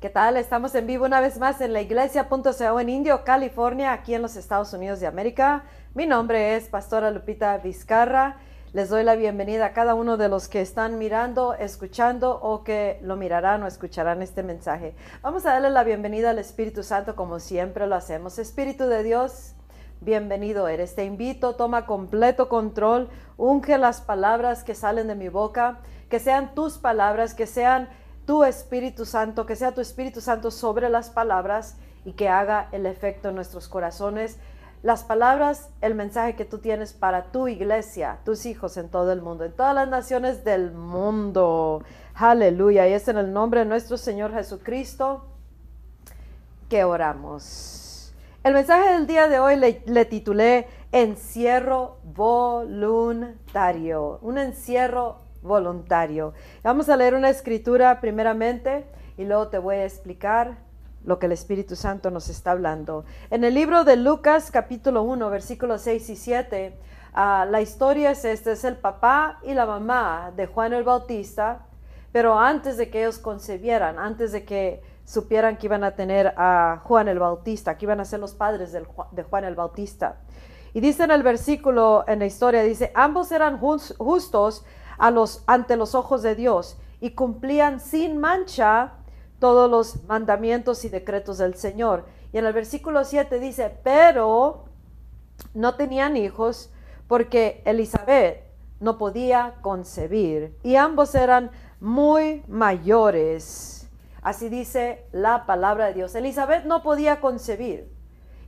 ¿Qué tal? Estamos en vivo una vez más en la iglesia.co en Indio, California, aquí en los Estados Unidos de América. Mi nombre es Pastora Lupita Vizcarra. Les doy la bienvenida a cada uno de los que están mirando, escuchando o que lo mirarán o escucharán este mensaje. Vamos a darle la bienvenida al Espíritu Santo como siempre lo hacemos. Espíritu de Dios, bienvenido eres. Te invito, toma completo control, unge las palabras que salen de mi boca, que sean tus palabras, que sean tu Espíritu Santo, que sea tu Espíritu Santo sobre las palabras y que haga el efecto en nuestros corazones. Las palabras, el mensaje que tú tienes para tu iglesia, tus hijos en todo el mundo, en todas las naciones del mundo. Aleluya. Y es en el nombre de nuestro Señor Jesucristo que oramos. El mensaje del día de hoy le, le titulé Encierro voluntario. Un encierro voluntario. Vamos a leer una escritura primeramente y luego te voy a explicar lo que el Espíritu Santo nos está hablando. En el libro de Lucas capítulo 1 versículos 6 y 7, ah, la historia es esta, es el papá y la mamá de Juan el Bautista, pero antes de que ellos concebieran, antes de que supieran que iban a tener a Juan el Bautista, que iban a ser los padres de Juan el Bautista. Y dice en el versículo, en la historia, dice, ambos eran justos ante los ojos de Dios y cumplían sin mancha todos los mandamientos y decretos del Señor. Y en el versículo 7 dice, pero no tenían hijos porque Elizabeth no podía concebir y ambos eran muy mayores. Así dice la palabra de Dios. Elizabeth no podía concebir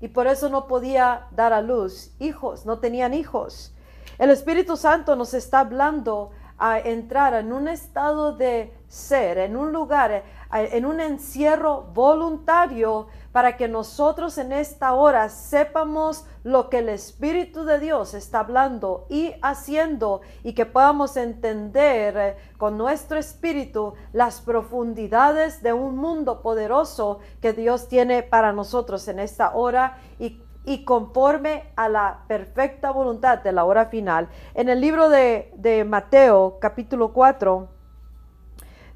y por eso no podía dar a luz hijos, no tenían hijos. El Espíritu Santo nos está hablando a entrar en un estado de ser, en un lugar, en un encierro voluntario para que nosotros en esta hora sepamos lo que el Espíritu de Dios está hablando y haciendo y que podamos entender eh, con nuestro espíritu las profundidades de un mundo poderoso que Dios tiene para nosotros en esta hora y y conforme a la perfecta voluntad de la hora final. En el libro de, Mateo capítulo 4,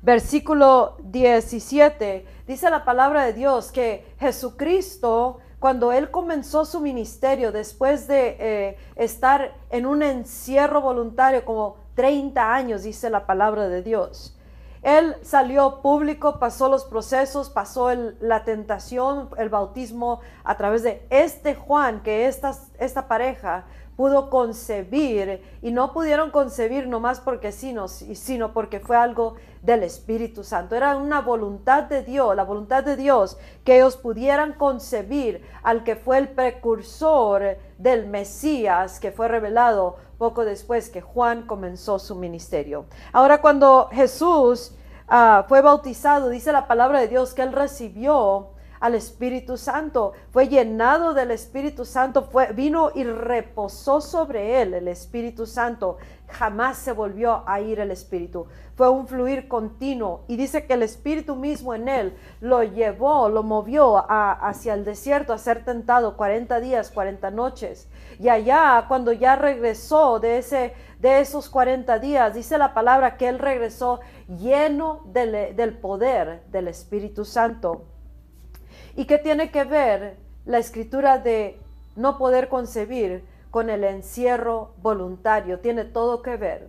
versículo 17, dice la palabra de Dios que Jesucristo, cuando él comenzó su ministerio, después de eh, estar en un encierro voluntario como 30 años, dice la palabra de Dios, él salió público, pasó los procesos, pasó la tentación, el bautismo a través de este Juan, que esta, esta pareja pudo concebir y no pudieron concebir nomás porque sí, sino porque fue algo del Espíritu Santo. Era una voluntad de Dios, la voluntad de Dios, que ellos pudieran concebir al que fue el precursor del Mesías que fue revelado poco después que Juan comenzó su ministerio. Ahora cuando Jesús ah, fue bautizado, dice la palabra de Dios que él recibió al Espíritu Santo, fue llenado del Espíritu Santo, fue, vino y reposó sobre él el Espíritu Santo. Jamás se volvió a ir el Espíritu. Fue un fluir continuo y dice que el Espíritu mismo en él lo llevó, lo movió hacia el desierto a ser tentado 40 días, 40 noches. Y allá, cuando ya regresó de, ese, de esos 40 días, dice la palabra que él regresó lleno del, del poder del Espíritu Santo. ¿Y qué tiene que ver la escritura de no poder concebir con el encierro voluntario? Tiene todo que ver.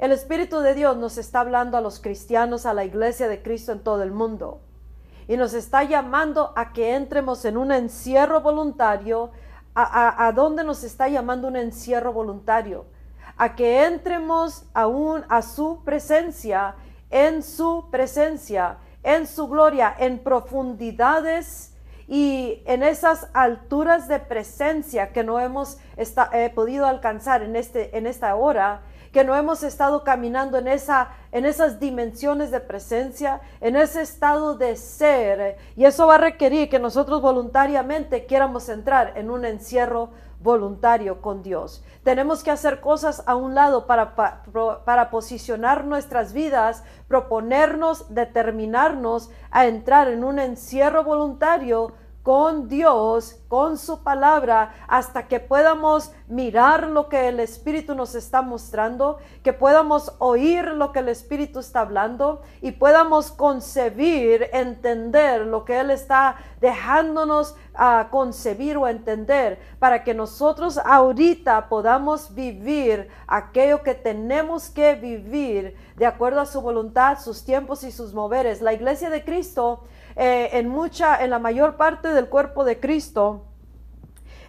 El Espíritu de Dios nos está hablando a los cristianos, a la iglesia de Cristo en todo el mundo. Y nos está llamando a que entremos en un encierro voluntario. ¿A, a, dónde nos está llamando un encierro voluntario? A que entremos aún a su presencia, en su presencia en su gloria, en profundidades y en esas alturas de presencia que no hemos eh, podido alcanzar en, este, en esta hora, que no hemos estado caminando en, esa, en esas dimensiones de presencia, en ese estado de ser. Y eso va a requerir que nosotros voluntariamente quieramos entrar en un encierro voluntario con Dios. Tenemos que hacer cosas a un lado para, para, posicionar nuestras vidas, proponernos, determinarnos a entrar en un encierro voluntario con Dios, con su palabra, hasta que podamos mirar lo que el Espíritu nos está mostrando, que podamos oír lo que el Espíritu está hablando y podamos concebir, entender lo que Él está dejándonos a concebir o entender, para que nosotros ahorita podamos vivir aquello que tenemos que vivir de acuerdo a su voluntad, sus tiempos y sus moveres. La iglesia de Cristo eh, en mucha, en la mayor parte del cuerpo de Cristo,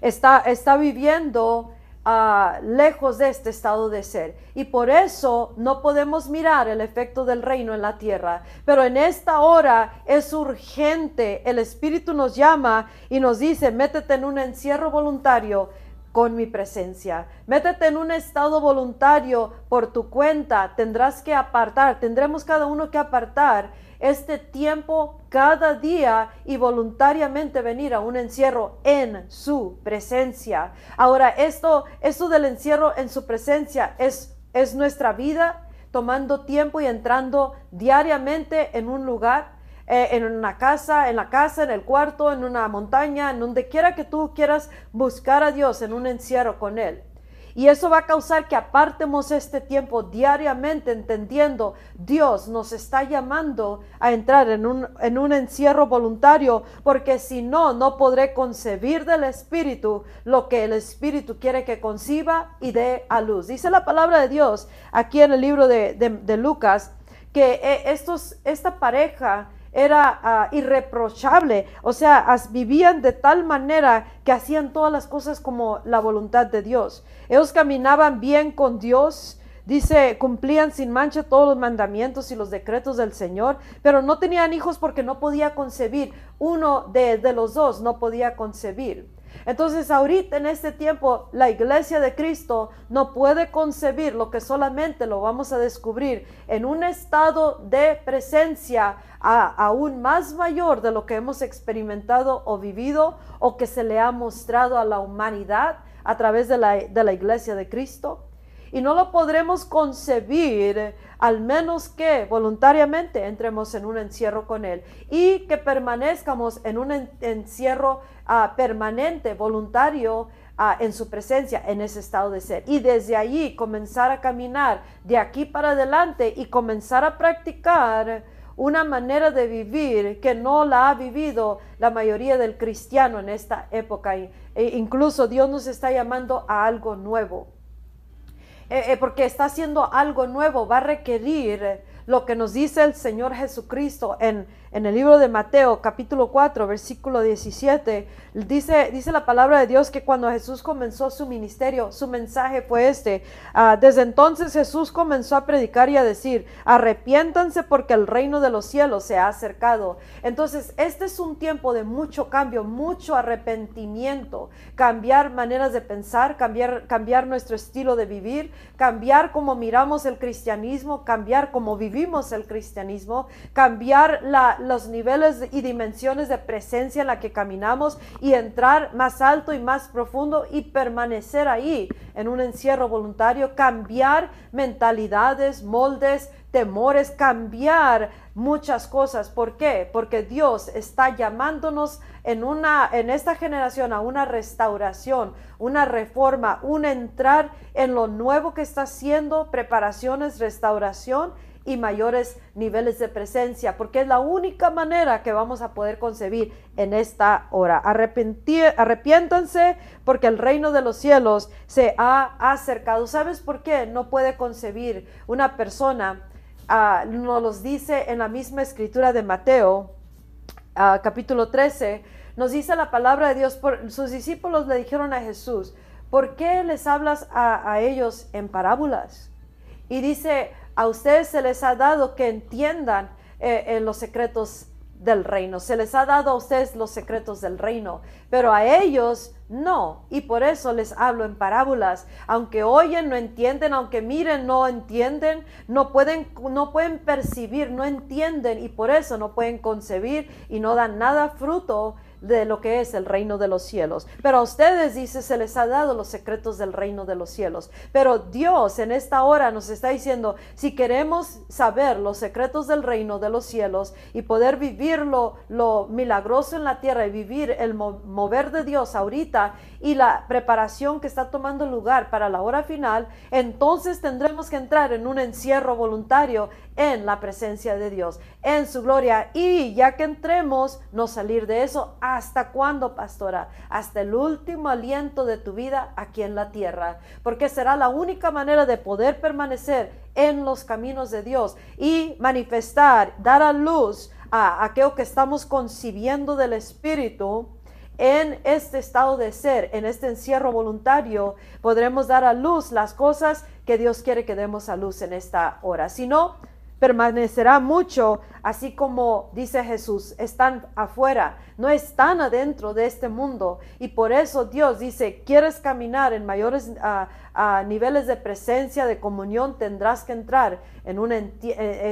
está, está viviendo ah, lejos de este estado de ser. Y por eso no podemos mirar el efecto del reino en la tierra. Pero en esta hora es urgente. El Espíritu nos llama y nos dice, métete en un encierro voluntario con mi presencia. Métete en un estado voluntario por tu cuenta. Tendrás que apartar, tendremos cada uno que apartar este tiempo cada día y voluntariamente venir a un encierro en su presencia. Ahora, esto, esto del encierro en su presencia es, es nuestra vida, tomando tiempo y entrando diariamente en un lugar, eh, en una casa, en la casa, en el cuarto, en una montaña, en donde quiera que tú quieras buscar a Dios en un encierro con Él. Y eso va a causar que apartemos este tiempo diariamente entendiendo Dios nos está llamando a entrar en un, en un encierro voluntario porque si no, no podré concebir del Espíritu lo que el Espíritu quiere que conciba y dé a luz. Dice la palabra de Dios aquí en el libro de, de Lucas que eh, estos, esta pareja era ah, irreprochable, o sea, vivían de tal manera que hacían todas las cosas como la voluntad de Dios. Ellos caminaban bien con Dios, dice, cumplían sin mancha todos los mandamientos y los decretos del Señor, pero no tenían hijos porque no podía concebir. Uno de, de los dos no podía concebir. Entonces ahorita en este tiempo la iglesia de Cristo no puede concebir lo que solamente lo vamos a descubrir en un estado de presencia aún más mayor de lo que hemos experimentado o vivido o que se le ha mostrado a la humanidad a través de la, de la iglesia de Cristo. Y no lo podremos concebir al menos que voluntariamente entremos en un encierro con Él y que permanezcamos en un encierro ah, permanente, voluntario, ah, en su presencia, en ese estado de ser. Y desde allí comenzar a caminar de aquí para adelante y comenzar a practicar una manera de vivir que no la ha vivido la mayoría del cristiano en esta época. E incluso Dios nos está llamando a algo nuevo. Eh, eh, porque está haciendo algo nuevo, va a requerir lo que nos dice el Señor Jesucristo en, en el libro de Mateo capítulo 4 versículo 17. Dice, dice la palabra de Dios que cuando Jesús comenzó su ministerio, su mensaje fue este. Ah, desde entonces Jesús comenzó a predicar y a decir, arrepiéntanse porque el reino de los cielos se ha acercado. Entonces, este es un tiempo de mucho cambio, mucho arrepentimiento, cambiar maneras de pensar, cambiar, cambiar nuestro estilo de vivir, cambiar cómo miramos el cristianismo, cambiar cómo vivimos el cristianismo, cambiar los niveles y dimensiones de presencia en la que caminamos y entrar más alto y más profundo y permanecer ahí en un encierro voluntario, cambiar mentalidades, moldes, temores, cambiar muchas cosas. ¿Por qué? Porque Dios está llamándonos en una en esta generación a una restauración, una reforma, un entrar en lo nuevo que está haciendo, preparaciones, restauración y mayores niveles de presencia, porque es la única manera que vamos a poder concebir en esta hora. arrepiéntanse porque el reino de los cielos se ha acercado. ¿Sabes por qué no puede concebir una persona? Uh, nos los dice en la misma escritura de Mateo, ah, capítulo 13, nos dice la palabra de Dios, por, sus discípulos le dijeron a Jesús, ¿por qué les hablas a, a ellos en parábolas? Y dice, a ustedes se les ha dado que entiendan eh, los secretos del reino. Se les ha dado a ustedes los secretos del reino, pero a ellos no. Y por eso les hablo en parábolas. Aunque oyen, no entienden, aunque miren, no entienden, no pueden, no pueden percibir, no entienden y por eso no pueden concebir y no dan nada fruto de lo que es el reino de los cielos. Pero a ustedes, dice, se les ha dado los secretos del reino de los cielos. Pero Dios en esta hora nos está diciendo, si queremos saber los secretos del reino de los cielos y poder vivir lo, milagroso en la tierra y vivir el mover de Dios ahorita y la preparación que está tomando lugar para la hora final, entonces tendremos que entrar en un encierro voluntario en la presencia de Dios, en su gloria. Y ya que entremos, no salir de eso. ¿Hasta cuándo, pastora? Hasta el último aliento de tu vida aquí en la tierra. Porque será la única manera de poder permanecer en los caminos de Dios y manifestar, dar a luz a aquello que estamos concibiendo del Espíritu en este estado de ser, en este encierro voluntario, podremos dar a luz las cosas que Dios quiere que demos a luz en esta hora. Si no, permanecerá mucho, así como dice Jesús, están afuera, no están adentro de este mundo. Y por eso Dios dice, quieres caminar en mayores niveles de presencia, de comunión, tendrás que entrar en un eh,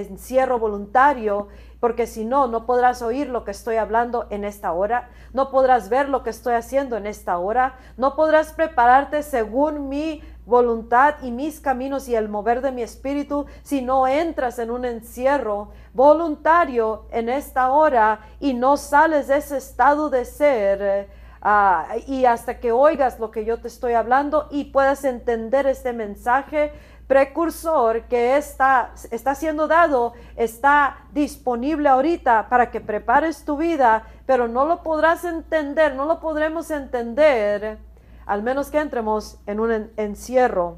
encierro voluntario porque si no, no podrás oír lo que estoy hablando en esta hora, no podrás ver lo que estoy haciendo en esta hora, no podrás prepararte según mi voluntad y mis caminos y el mover de mi espíritu si no entras en un encierro voluntario en esta hora y no sales de ese estado de ser. Ah, y hasta que oigas lo que yo te estoy hablando y puedas entender este mensaje precursor que está, está siendo dado, está disponible ahorita para que prepares tu vida, pero no lo podrás entender, no lo podremos entender al menos que entremos en un encierro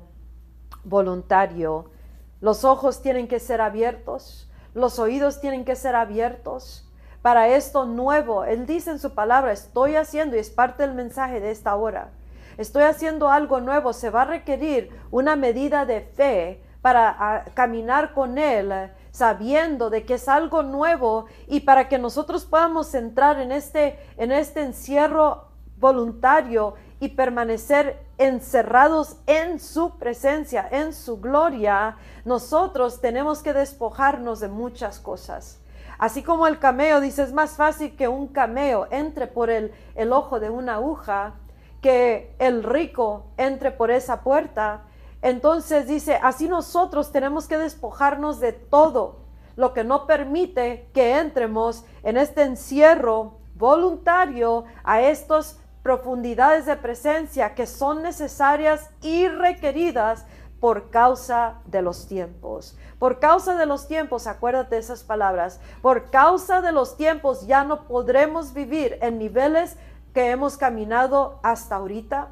voluntario. Los ojos tienen que ser abiertos, los oídos tienen que ser abiertos para esto nuevo. Él dice en su palabra, estoy haciendo, y es parte del mensaje de esta hora, estoy haciendo algo nuevo, se va a requerir una medida de fe para ah, caminar con Él, sabiendo de que es algo nuevo y para que nosotros podamos entrar en este, en este encierro voluntario y permanecer encerrados en su presencia, en su gloria, nosotros tenemos que despojarnos de muchas cosas. Así como el cameo, dice, es más fácil que un cameo entre por el, el ojo de una aguja, que el rico entre por esa puerta. Entonces dice, así nosotros tenemos que despojarnos de todo lo que no permite que entremos en este encierro voluntario a estos profundidades de presencia que son necesarias y requeridas por causa de los tiempos. Por causa de los tiempos, acuérdate de esas palabras, por causa de los tiempos ya no podremos vivir en niveles que hemos caminado hasta ahorita,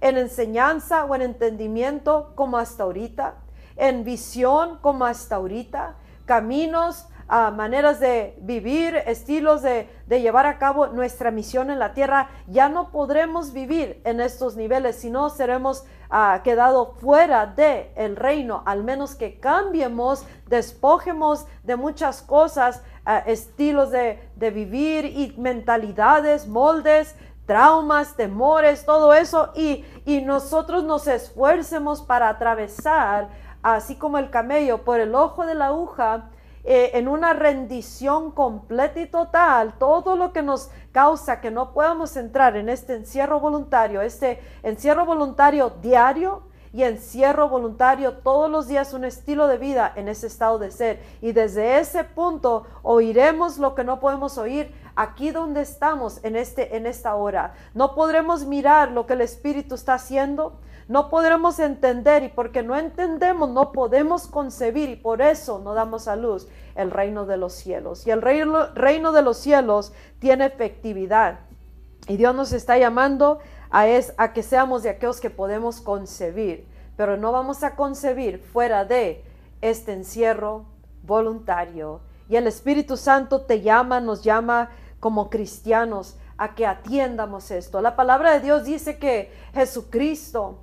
en enseñanza o en entendimiento como hasta ahorita, en visión como hasta ahorita, caminos maneras de vivir, estilos de, llevar a cabo nuestra misión en la tierra, ya no podremos vivir en estos niveles, sino seremos uh, quedado fuera de el reino, al menos que cambiemos, despojemos de muchas cosas, ah, estilos de, de vivir y mentalidades, moldes, traumas, temores, todo eso, y, y, nosotros nos esfuercemos para atravesar, así como el camello, por el ojo de la aguja, eh, en una rendición completa y total, todo lo que nos causa que no podamos entrar en este encierro voluntario, este encierro voluntario diario, y encierro voluntario todos los días un estilo de vida en ese estado de ser. Y desde ese punto oiremos lo que no podemos oír aquí donde estamos en, este, en esta hora. No podremos mirar lo que el Espíritu está haciendo, no podremos entender y porque no entendemos no podemos concebir y por eso no damos a luz el reino de los cielos. Y el reino, reino de los cielos tiene efectividad. Y Dios nos está llamando a, es, a que seamos de aquellos que podemos concebir, pero no vamos a concebir fuera de este encierro voluntario. Y el Espíritu Santo te llama, nos llama como cristianos a que atiendamos esto. La palabra de Dios dice que Jesucristo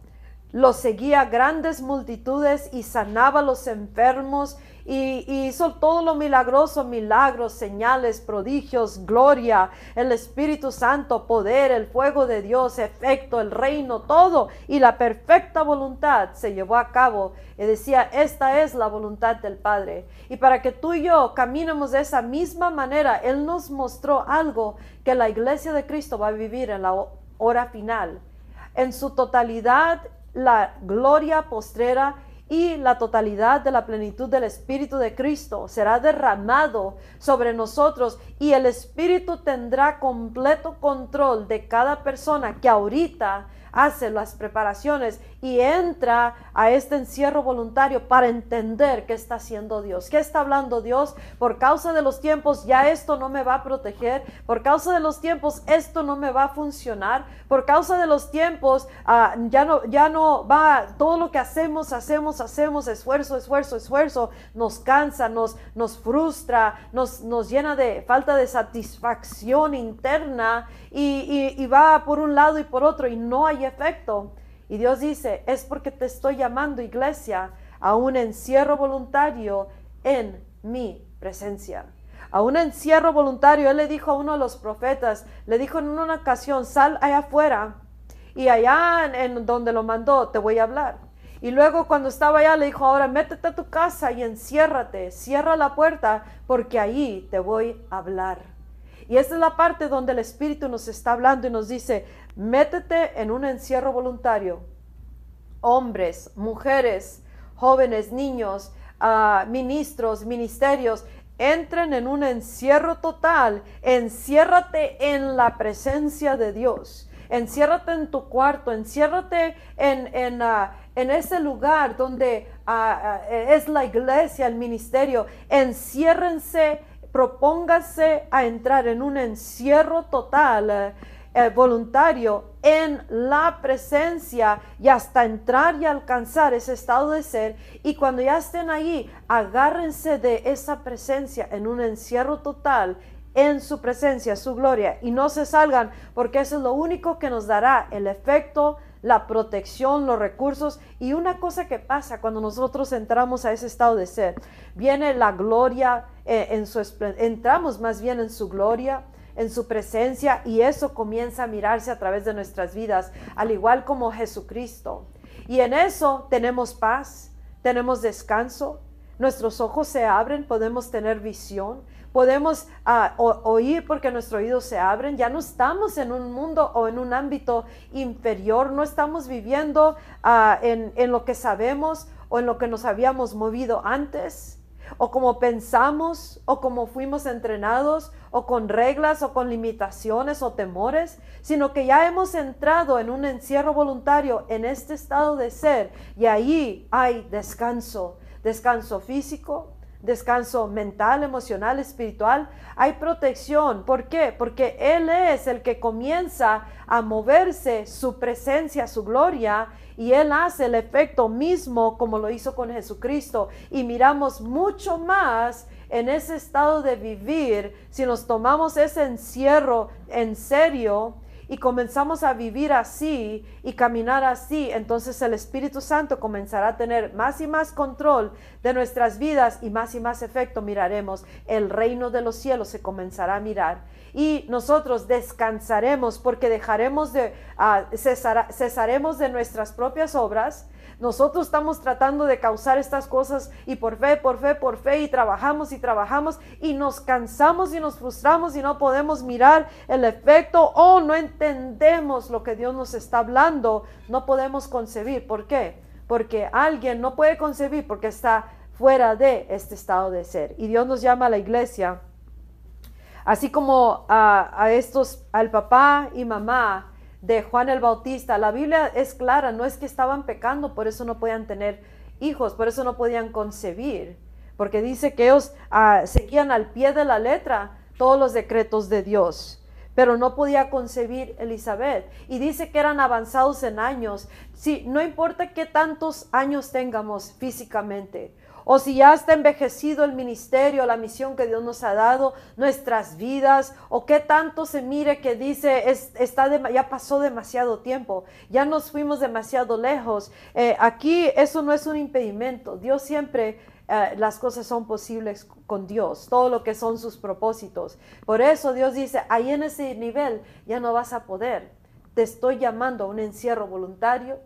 lo seguía grandes multitudes y sanaba a los enfermos y, hizo todo lo milagroso, milagros, señales, prodigios, gloria, el Espíritu Santo, poder, el fuego de Dios, efecto, el reino, todo. Y la perfecta voluntad se llevó a cabo. Y decía, esta es la voluntad del Padre. Y para que tú y yo caminemos de esa misma manera, Él nos mostró algo que la iglesia de Cristo va a vivir en la hora final. En su totalidad, la gloria postrera y la totalidad de la plenitud del Espíritu de Cristo será derramado sobre nosotros y el Espíritu tendrá completo control de cada persona que ahorita hace las preparaciones y entra a este encierro voluntario para entender qué está haciendo Dios, qué está hablando Dios. Por causa de los tiempos ya esto no me va a proteger, por causa de los tiempos esto no me va a funcionar, por causa de los tiempos ah, ya, no, ya no va, todo lo que hacemos, hacemos, hacemos, esfuerzo, esfuerzo, esfuerzo, nos cansa, nos, nos frustra, nos, nos llena de falta de satisfacción interna y, y va por un lado y por otro y no hay efecto. Y Dios dice, es porque te estoy llamando, iglesia, a un encierro voluntario en mi presencia. A un encierro voluntario, Él le dijo a uno de los profetas, le dijo en una ocasión, sal allá afuera y allá en, donde lo mandó te voy a hablar. Y luego cuando estaba allá le dijo, ahora métete a tu casa y enciérrate, cierra la puerta porque ahí te voy a hablar. Y esta es la parte donde el Espíritu nos está hablando y nos dice, Métete en un encierro voluntario. Hombres, mujeres, jóvenes, niños, ah, ministros, ministerios, entren en un encierro total. Enciérrate en la presencia de Dios. Enciérrate en tu cuarto, enciérrate en, en, ah, ese lugar donde ah, es la iglesia, el ministerio. Enciérrense, propóngase a entrar en un encierro total eh, voluntario en la presencia y hasta entrar y alcanzar ese estado de ser. Y cuando ya estén ahí, agárrense de esa presencia en un encierro total en su presencia, su gloria, y no se salgan, porque eso es lo único que nos dará el efecto, la protección, los recursos. Y una cosa que pasa cuando nosotros entramos a ese estado de ser, viene la gloria eh, en su entramos más bien en su gloria, en su presencia y eso comienza a mirarse a través de nuestras vidas, al igual como Jesucristo. Y en eso tenemos paz, tenemos descanso, nuestros ojos se abren, podemos tener visión, podemos ah, oír porque nuestros oídos se abren, ya no estamos en un mundo o en un ámbito inferior, no estamos viviendo ah, en, en lo que sabemos o en lo que nos habíamos movido antes. O como pensamos, o como fuimos entrenados, o con reglas, o con limitaciones, o temores, sino que ya hemos entrado en un encierro voluntario en este estado de ser, y ahí hay descanso, descanso físico, descanso mental, emocional, espiritual, hay protección. ¿Por qué? Porque Él es el que comienza a moverse su presencia, su gloria, y Él hace el efecto mismo como lo hizo con Jesucristo. Y miramos mucho más en ese estado de vivir si nos tomamos ese encierro en serio y comenzamos a vivir así y caminar así, entonces el Espíritu Santo comenzará a tener más y más control de nuestras vidas y más y más efecto miraremos. El reino de los cielos se comenzará a mirar y nosotros descansaremos porque dejaremos de, uh, cesaremos de nuestras propias obras nosotros estamos tratando de causar estas cosas y por fe, por fe, por fe y trabajamos y trabajamos y nos cansamos y nos frustramos y no podemos mirar el efecto o no entendemos lo que Dios nos está hablando. No podemos concebir. ¿Por qué? Porque alguien no puede concebir porque está fuera de este estado de ser. Y Dios nos llama a la iglesia, así como a, a estos, al papá y mamá, de Juan el Bautista. La Biblia es clara, no es que estaban pecando, por eso no podían tener hijos, por eso no podían concebir, porque dice que ellos ah, seguían al pie de la letra todos los decretos de Dios pero no podía concebir Elizabeth. Y dice que eran avanzados en años. Sí, no importa qué tantos años tengamos físicamente, o si ya está envejecido el ministerio, la misión que Dios nos ha dado, nuestras vidas, o qué tanto se mire que dice, está ya pasó demasiado tiempo, ya nos fuimos demasiado lejos. Eh, aquí eso no es un impedimento. Dios siempre eh, las cosas son posibles con Dios, todo lo que son sus propósitos. Por eso Dios dice, ahí en ese nivel ya no vas a poder. Te estoy llamando a un encierro voluntario,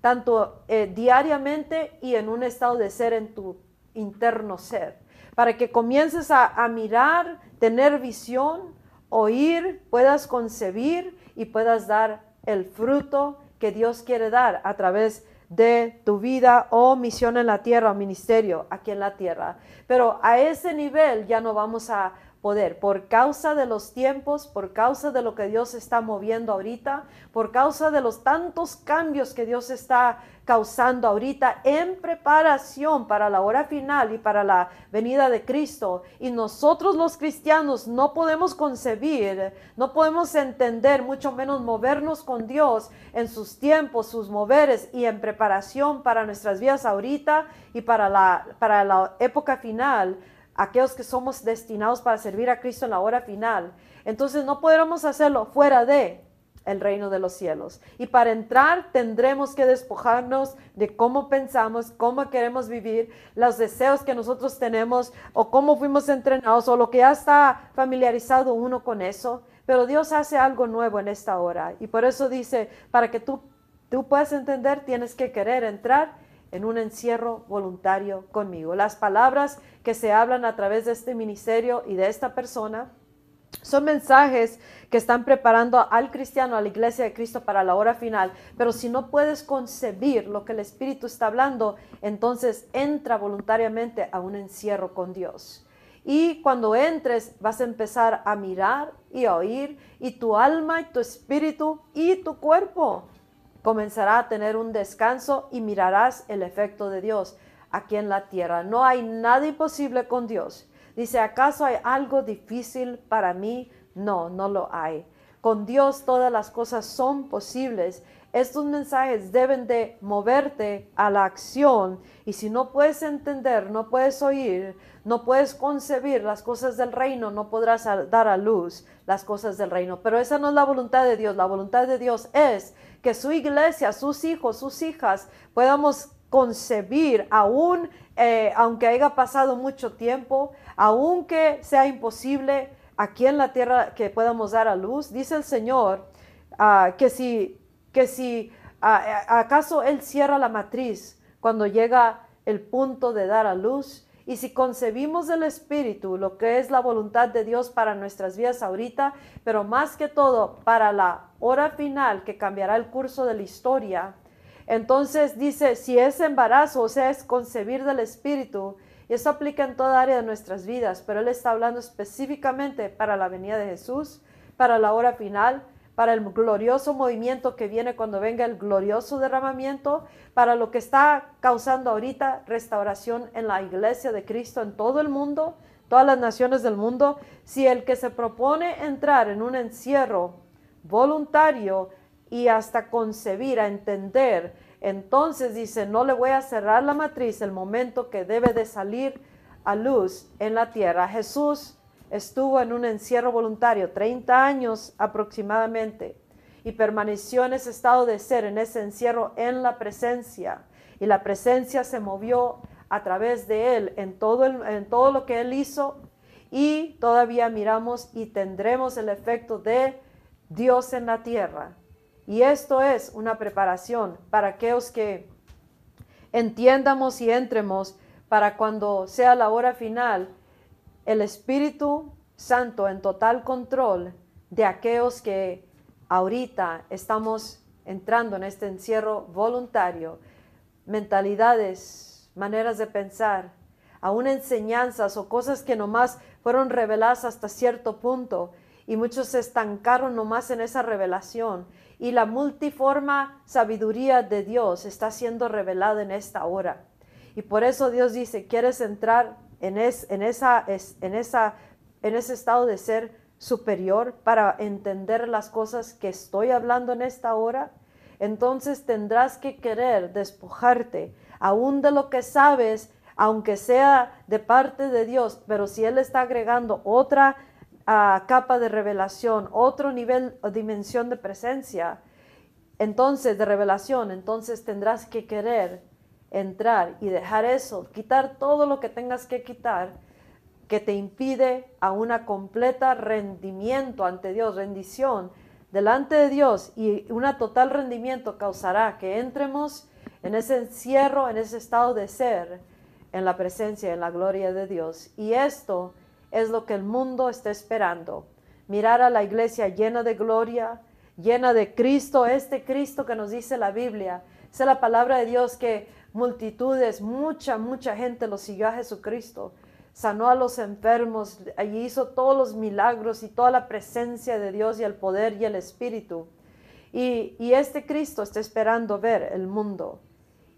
tanto eh, diariamente y en un estado de ser en tu interno ser, para que comiences a, mirar, tener visión, oír, puedas concebir y puedas dar el fruto que Dios quiere dar a través de tu vida o misión en la tierra o ministerio aquí en la tierra. Pero a ese nivel ya no vamos a poder, por causa de los tiempos, por causa de lo que Dios está moviendo ahorita, por causa de los tantos cambios que Dios está causando ahorita en preparación para la hora final y para la venida de Cristo. Y nosotros los cristianos no podemos concebir, no podemos entender, mucho menos movernos con Dios en sus tiempos, sus moveres y en preparación para nuestras vidas ahorita y para la, para la época final aquellos que somos destinados para servir a Cristo en la hora final. Entonces no podremos hacerlo fuera de el reino de los cielos. Y para entrar tendremos que despojarnos de cómo pensamos, cómo queremos vivir, los deseos que nosotros tenemos o cómo fuimos entrenados o lo que ya está familiarizado uno con eso. Pero Dios hace algo nuevo en esta hora. Y por eso dice, para que tú, tú puedas entender, tienes que querer entrar en un encierro voluntario conmigo. Las palabras que se hablan a través de este ministerio y de esta persona son mensajes que están preparando al cristiano, a la iglesia de Cristo para la hora final. Pero si no puedes concebir lo que el Espíritu está hablando, entonces entra voluntariamente a un encierro con Dios. Y cuando entres vas a empezar a mirar y a oír y tu alma y tu espíritu y tu cuerpo comenzará a tener un descanso y mirarás el efecto de Dios aquí en la tierra. No hay nada imposible con Dios. Dice, ¿acaso hay algo difícil para mí? No, no lo hay. Con Dios todas las cosas son posibles. Estos mensajes deben de moverte a la acción y si no puedes entender, no puedes oír, no puedes concebir las cosas del reino, no podrás dar a luz las cosas del reino. Pero esa no es la voluntad de Dios. La voluntad de Dios es que su iglesia, sus hijos, sus hijas, podamos concebir aún, eh, aunque haya pasado mucho tiempo, aunque sea imposible aquí en la tierra que podamos dar a luz. Dice el Señor ah, que si, que si acaso Él cierra la matriz cuando llega el punto de dar a luz, y si concebimos el Espíritu, lo que es la voluntad de Dios para nuestras vidas ahorita, pero más que todo para la hora final que cambiará el curso de la historia, entonces dice, si es embarazo, o sea, es concebir del Espíritu, y eso aplica en toda área de nuestras vidas, pero Él está hablando específicamente para la venida de Jesús, para la hora final, para el glorioso movimiento que viene cuando venga el glorioso derramamiento, para lo que está causando ahorita restauración en la iglesia de Cristo en todo el mundo, todas las naciones del mundo, si el que se propone entrar en un encierro voluntario y hasta concebir, a entender, entonces dice, no le voy a cerrar la matriz el momento que debe de salir a luz en la tierra. Jesús estuvo en un encierro voluntario 30 años aproximadamente y permaneció en ese estado de ser, en ese encierro en la presencia. Y la presencia se movió a través de él en todo, en todo lo que él hizo y todavía miramos y tendremos el efecto de Dios en la tierra. Y esto es una preparación para aquellos que entiendamos y entremos para cuando sea la hora final el Espíritu Santo en total control de aquellos que ahorita estamos entrando en este encierro voluntario, mentalidades, maneras de pensar, aún enseñanzas o cosas que nomás fueron reveladas hasta cierto punto y muchos se estancaron nomás en esa revelación y la multiforma sabiduría de Dios está siendo revelada en esta hora. Y por eso Dios dice, ¿quieres entrar en, esa, en, esa, en ese estado de ser superior para entender las cosas que estoy hablando en esta hora, entonces tendrás que querer despojarte aún de lo que sabes, aunque sea de parte de Dios, pero si Él está agregando otra ah, capa de revelación, otro nivel o dimensión de presencia, entonces de revelación, entonces tendrás que querer entrar y dejar eso, quitar todo lo que tengas que quitar que te impide a una completa rendimiento ante Dios, rendición delante de Dios y un total rendimiento causará que entremos en ese encierro, en ese estado de ser, en la presencia, en la gloria de Dios. Y esto es lo que el mundo está esperando. Mirar a la iglesia llena de gloria, llena de Cristo, este Cristo que nos dice la Biblia. Es la palabra de Dios que multitudes, mucha, mucha gente lo siguió a Jesucristo sanó a los enfermos, allí hizo todos los milagros y toda la presencia de Dios y el poder y el Espíritu. Y, y, este Cristo está esperando ver el mundo.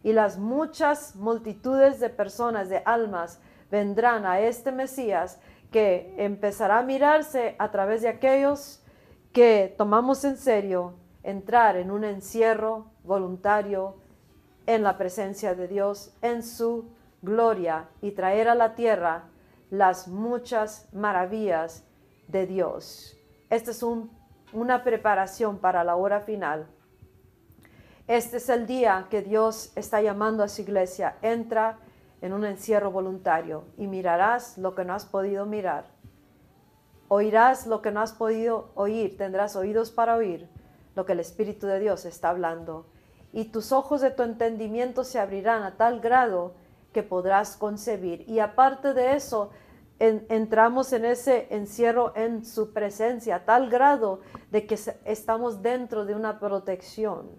Y las muchas multitudes de personas, de almas, vendrán a este Mesías que empezará a mirarse a través de aquellos que tomamos en serio entrar en un encierro voluntario en la presencia de Dios, en su gloria y traer a la tierra las muchas maravillas de Dios. Esta es una preparación para la hora final. Este es el día que Dios está llamando a su iglesia. Entra en un encierro voluntario y mirarás lo que no has podido mirar. Oirás lo que no has podido oír. Tendrás oídos para oír lo que el Espíritu de Dios está hablando. Y tus ojos de tu entendimiento se abrirán a tal grado que podrás concebir. Y aparte de eso, entramos en ese encierro en su presencia, a tal grado de que estamos dentro de una protección.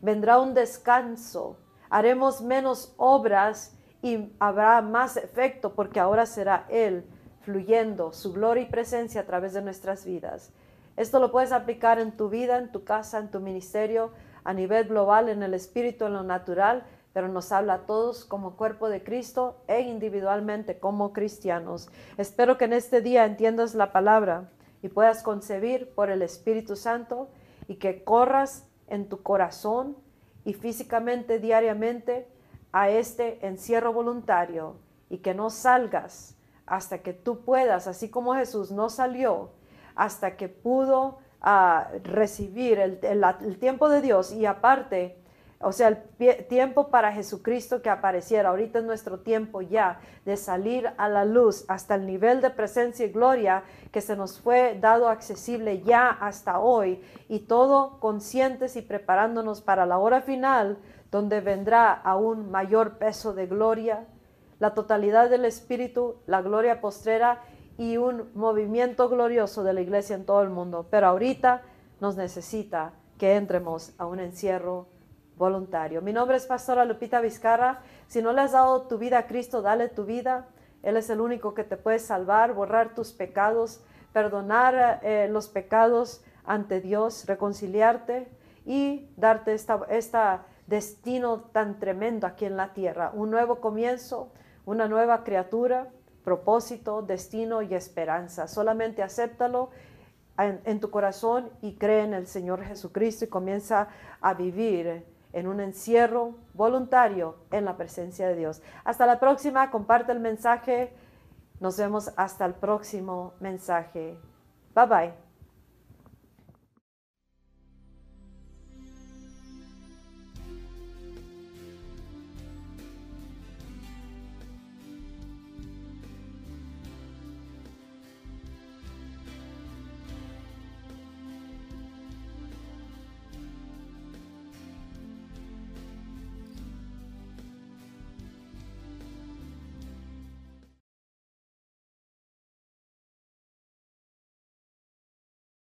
Vendrá un descanso, haremos menos obras y habrá más efecto porque ahora será Él fluyendo su gloria y presencia a través de nuestras vidas. Esto lo puedes aplicar en tu vida, en tu casa, en tu ministerio, a nivel global, en el espíritu, en lo natural, pero nos habla a todos como cuerpo de Cristo e individualmente como cristianos. Espero que en este día entiendas la palabra y puedas concebir por el Espíritu Santo y que corras en tu corazón y físicamente diariamente a este encierro voluntario y que no salgas hasta que tú puedas, así como Jesús no salió, hasta que pudo ah, recibir el, el tiempo de Dios y aparte o sea, el tiempo para Jesucristo que apareciera. Ahorita es nuestro tiempo ya de salir a la luz hasta el nivel de presencia y gloria que se nos fue dado accesible ya hasta hoy. Y todo conscientes y preparándonos para la hora final donde vendrá aún mayor peso de gloria, la totalidad del Espíritu, la gloria postrera y un movimiento glorioso de la iglesia en todo el mundo. Pero ahorita nos necesita que entremos a un encierro voluntario. Mi nombre es Pastora Lupita Vizcarra. Si no le has dado tu vida a Cristo, dale tu vida. Él es el único que te puede salvar, borrar tus pecados, perdonar eh, los pecados ante Dios, reconciliarte y darte este destino tan tremendo aquí en la tierra. Un nuevo comienzo, una nueva criatura, propósito, destino y esperanza. Solamente acéptalo en, en tu corazón y cree en el Señor Jesucristo y comienza a vivir en un encierro voluntario en la presencia de Dios. Hasta la próxima, comparte el mensaje. Nos vemos hasta el próximo mensaje. Bye bye.